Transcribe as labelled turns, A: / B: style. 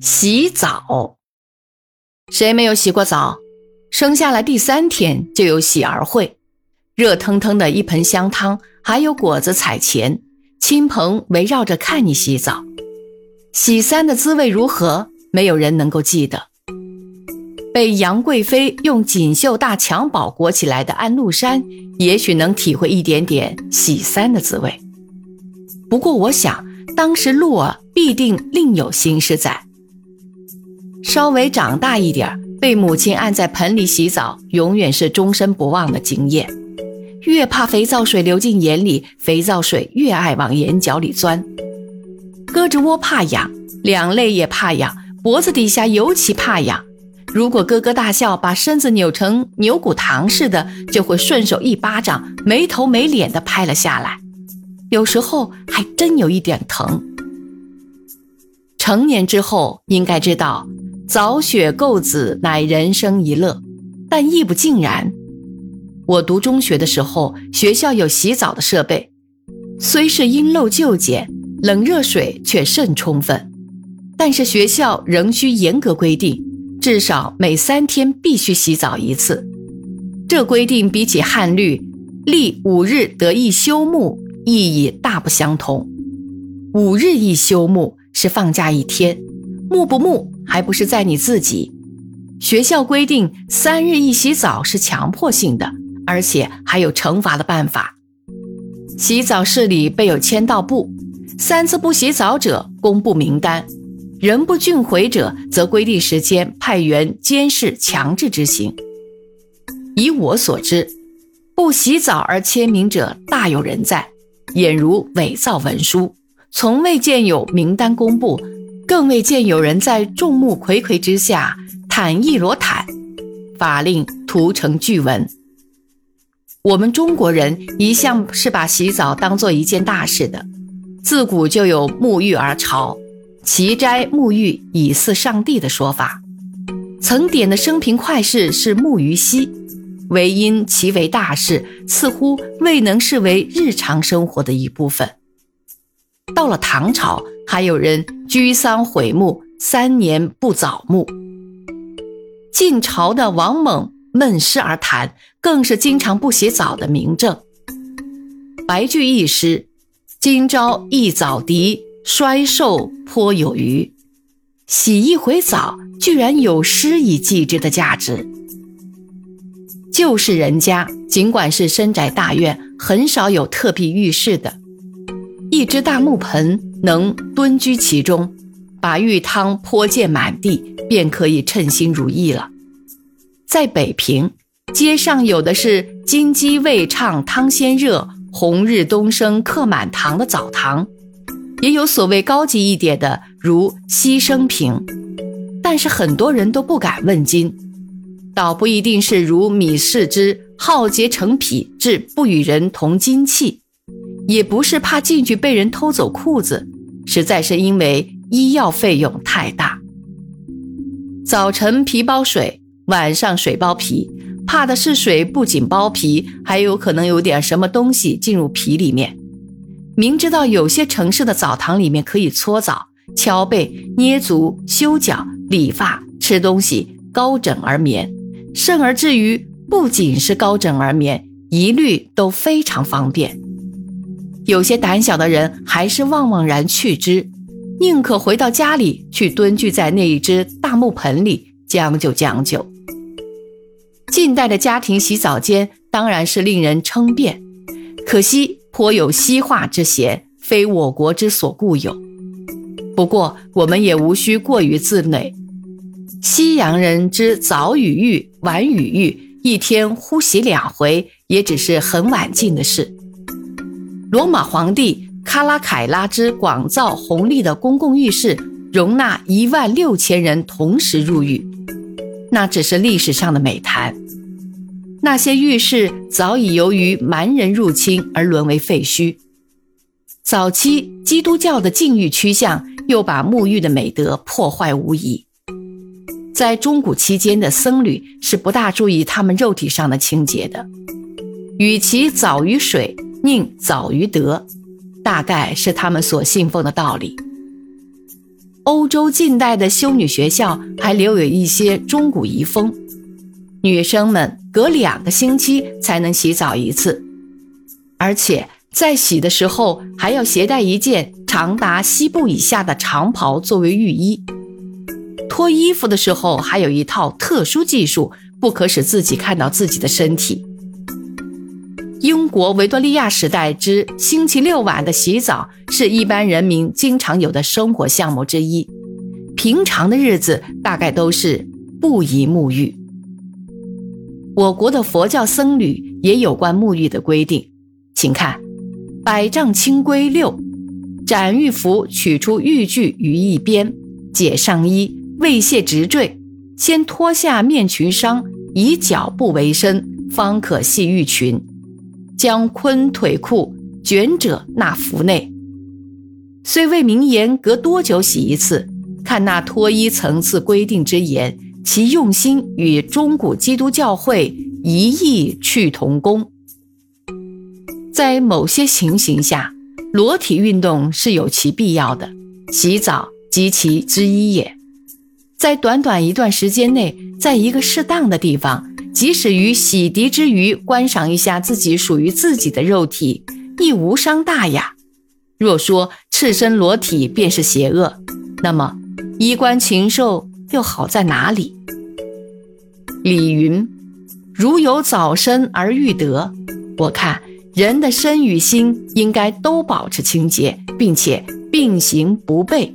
A: 洗澡。谁没有洗过澡？生下来第三天就有洗儿会，热腾腾的一盆香汤，还有果子彩钱，亲朋围绕着看你洗澡。洗三的滋味如何？没有人能够记得。被杨贵妃用锦绣大襁褓裹起来的安禄山，也许能体会一点点洗三的滋味。不过，我想当时禄儿必定另有心事在。稍微长大一点被母亲按在盆里洗澡，永远是终身不忘的经验。越怕肥皂水流进眼里，肥皂水越爱往眼角里钻。胳肢窝怕痒，两肋也怕痒，脖子底下尤其怕痒。如果咯咯大笑，把身子扭成牛骨糖似的，就会顺手一巴掌，没头没脸的拍了下来。有时候还真有一点疼。成年之后，应该知道早雪垢子乃人生一乐，但亦不尽然。我读中学的时候，学校有洗澡的设备，虽是因陋就简，冷热水却甚充分，但是学校仍需严格规定。至少每三天必须洗澡一次，这规定比起汉律立五日得一休沐意义大不相同。五日一休沐是放假一天，沐不沐还不是在你自己。学校规定三日一洗澡是强迫性的，而且还有惩罚的办法。洗澡室里备有签到簿，三次不洗澡者公布名单。人不俊回者，则规定时间派员监视，强制执行。以我所知，不洗澡而签名者大有人在，俨如伪造文书，从未见有名单公布，更未见有人在众目睽睽之下坦一裸坦。法令涂成巨文。我们中国人一向是把洗澡当做一件大事的，自古就有沐浴而朝。齐斋沐浴以祀上帝的说法，曾点的生平快事是沐鱼溪，唯因其为大事，似乎未能视为日常生活的一部分。到了唐朝，还有人居丧毁墓，三年不早沐。晋朝的王猛闷诗而谈，更是经常不洗澡的明证。白居易诗：“今朝一早涤。”衰瘦颇有余，洗一回澡，居然有诗以记之的价值。旧式人家，尽管是深宅大院，很少有特辟浴室的。一只大木盆能蹲居其中，把浴汤泼溅满地，便可以称心如意了。在北平，街上有的是金鸡未唱汤先热，红日东升客满堂的澡堂。也有所谓高级一点的，如牺牲瓶，但是很多人都不敢问津，倒不一定是如米氏之好结成癖，至不与人同金器，也不是怕进去被人偷走裤子，实在是因为医药费用太大。早晨皮包水，晚上水包皮，怕的是水不仅包皮，还有可能有点什么东西进入皮里面。明知道有些城市的澡堂里面可以搓澡、敲背、捏足、修脚、理发、吃东西、高枕而眠，甚而至于不仅是高枕而眠，一律都非常方便。有些胆小的人还是望望然去之，宁可回到家里去蹲踞在那一只大木盆里将就将就。近代的家庭洗澡间当然是令人称辩，可惜。颇有西化之嫌，非我国之所固有。不过，我们也无需过于自馁。西洋人之早与浴、晚与浴，一天呼洗两回，也只是很晚近的事。罗马皇帝卡拉凯拉之广造宏丽的公共浴室，容纳一万六千人同时入浴，那只是历史上的美谈。那些浴室早已由于蛮人入侵而沦为废墟。早期基督教的禁欲趋向又把沐浴的美德破坏无疑。在中古期间的僧侣是不大注意他们肉体上的清洁的，与其早于水，宁早于德，大概是他们所信奉的道理。欧洲近代的修女学校还留有一些中古遗风。女生们隔两个星期才能洗澡一次，而且在洗的时候还要携带一件长达膝部以下的长袍作为浴衣。脱衣服的时候还有一套特殊技术，不可使自己看到自己的身体。英国维多利亚时代之星期六晚的洗澡是一般人民经常有的生活项目之一，平常的日子大概都是不宜沐浴。我国的佛教僧侣也有关沐浴的规定，请看《百丈清规六》：斩浴服，取出浴具于一边，解上衣，未卸直坠，先脱下面裙裳，以脚部为身，方可系浴裙。将坤腿裤卷者纳服内。虽未明言隔多久洗一次，看那脱衣层次规定之严。其用心与中古基督教会一异去同工，在某些情形下，裸体运动是有其必要的，洗澡及其之一也。在短短一段时间内，在一个适当的地方，即使于洗涤之余观赏一下自己属于自己的肉体，亦无伤大雅。若说赤身裸体便是邪恶，那么衣冠禽兽。又好在哪里？李云，如有早身而欲得，我看人的身与心应该都保持清洁，并且并行不悖。